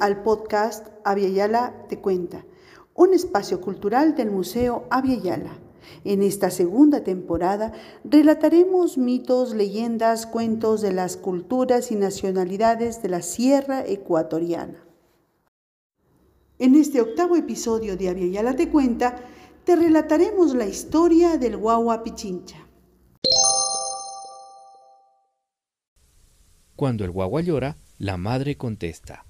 al podcast Yala Te Cuenta, un espacio cultural del Museo Yala. En esta segunda temporada relataremos mitos, leyendas, cuentos de las culturas y nacionalidades de la Sierra Ecuatoriana. En este octavo episodio de Yala Te Cuenta, te relataremos la historia del Guagua Pichincha. Cuando el guagua llora, la madre contesta.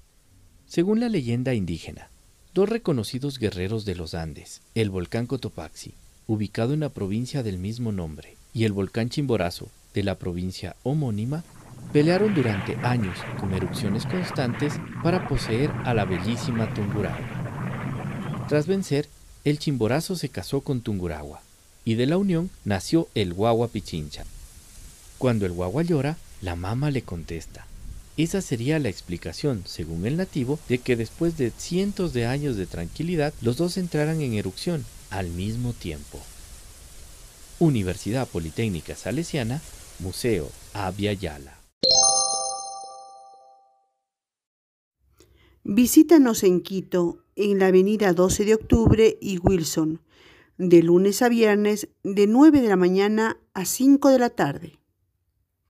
Según la leyenda indígena, dos reconocidos guerreros de los Andes, el volcán Cotopaxi, ubicado en la provincia del mismo nombre, y el volcán Chimborazo, de la provincia homónima, pelearon durante años con erupciones constantes para poseer a la bellísima Tungurahua. Tras vencer, el Chimborazo se casó con Tungurahua, y de la unión nació el Guagua Pichincha. Cuando el Guagua llora, la mama le contesta, esa sería la explicación, según el nativo, de que después de cientos de años de tranquilidad, los dos entraran en erupción al mismo tiempo. Universidad Politécnica Salesiana, Museo Abya Yala. Visítanos en Quito, en la avenida 12 de octubre y Wilson, de lunes a viernes, de 9 de la mañana a 5 de la tarde.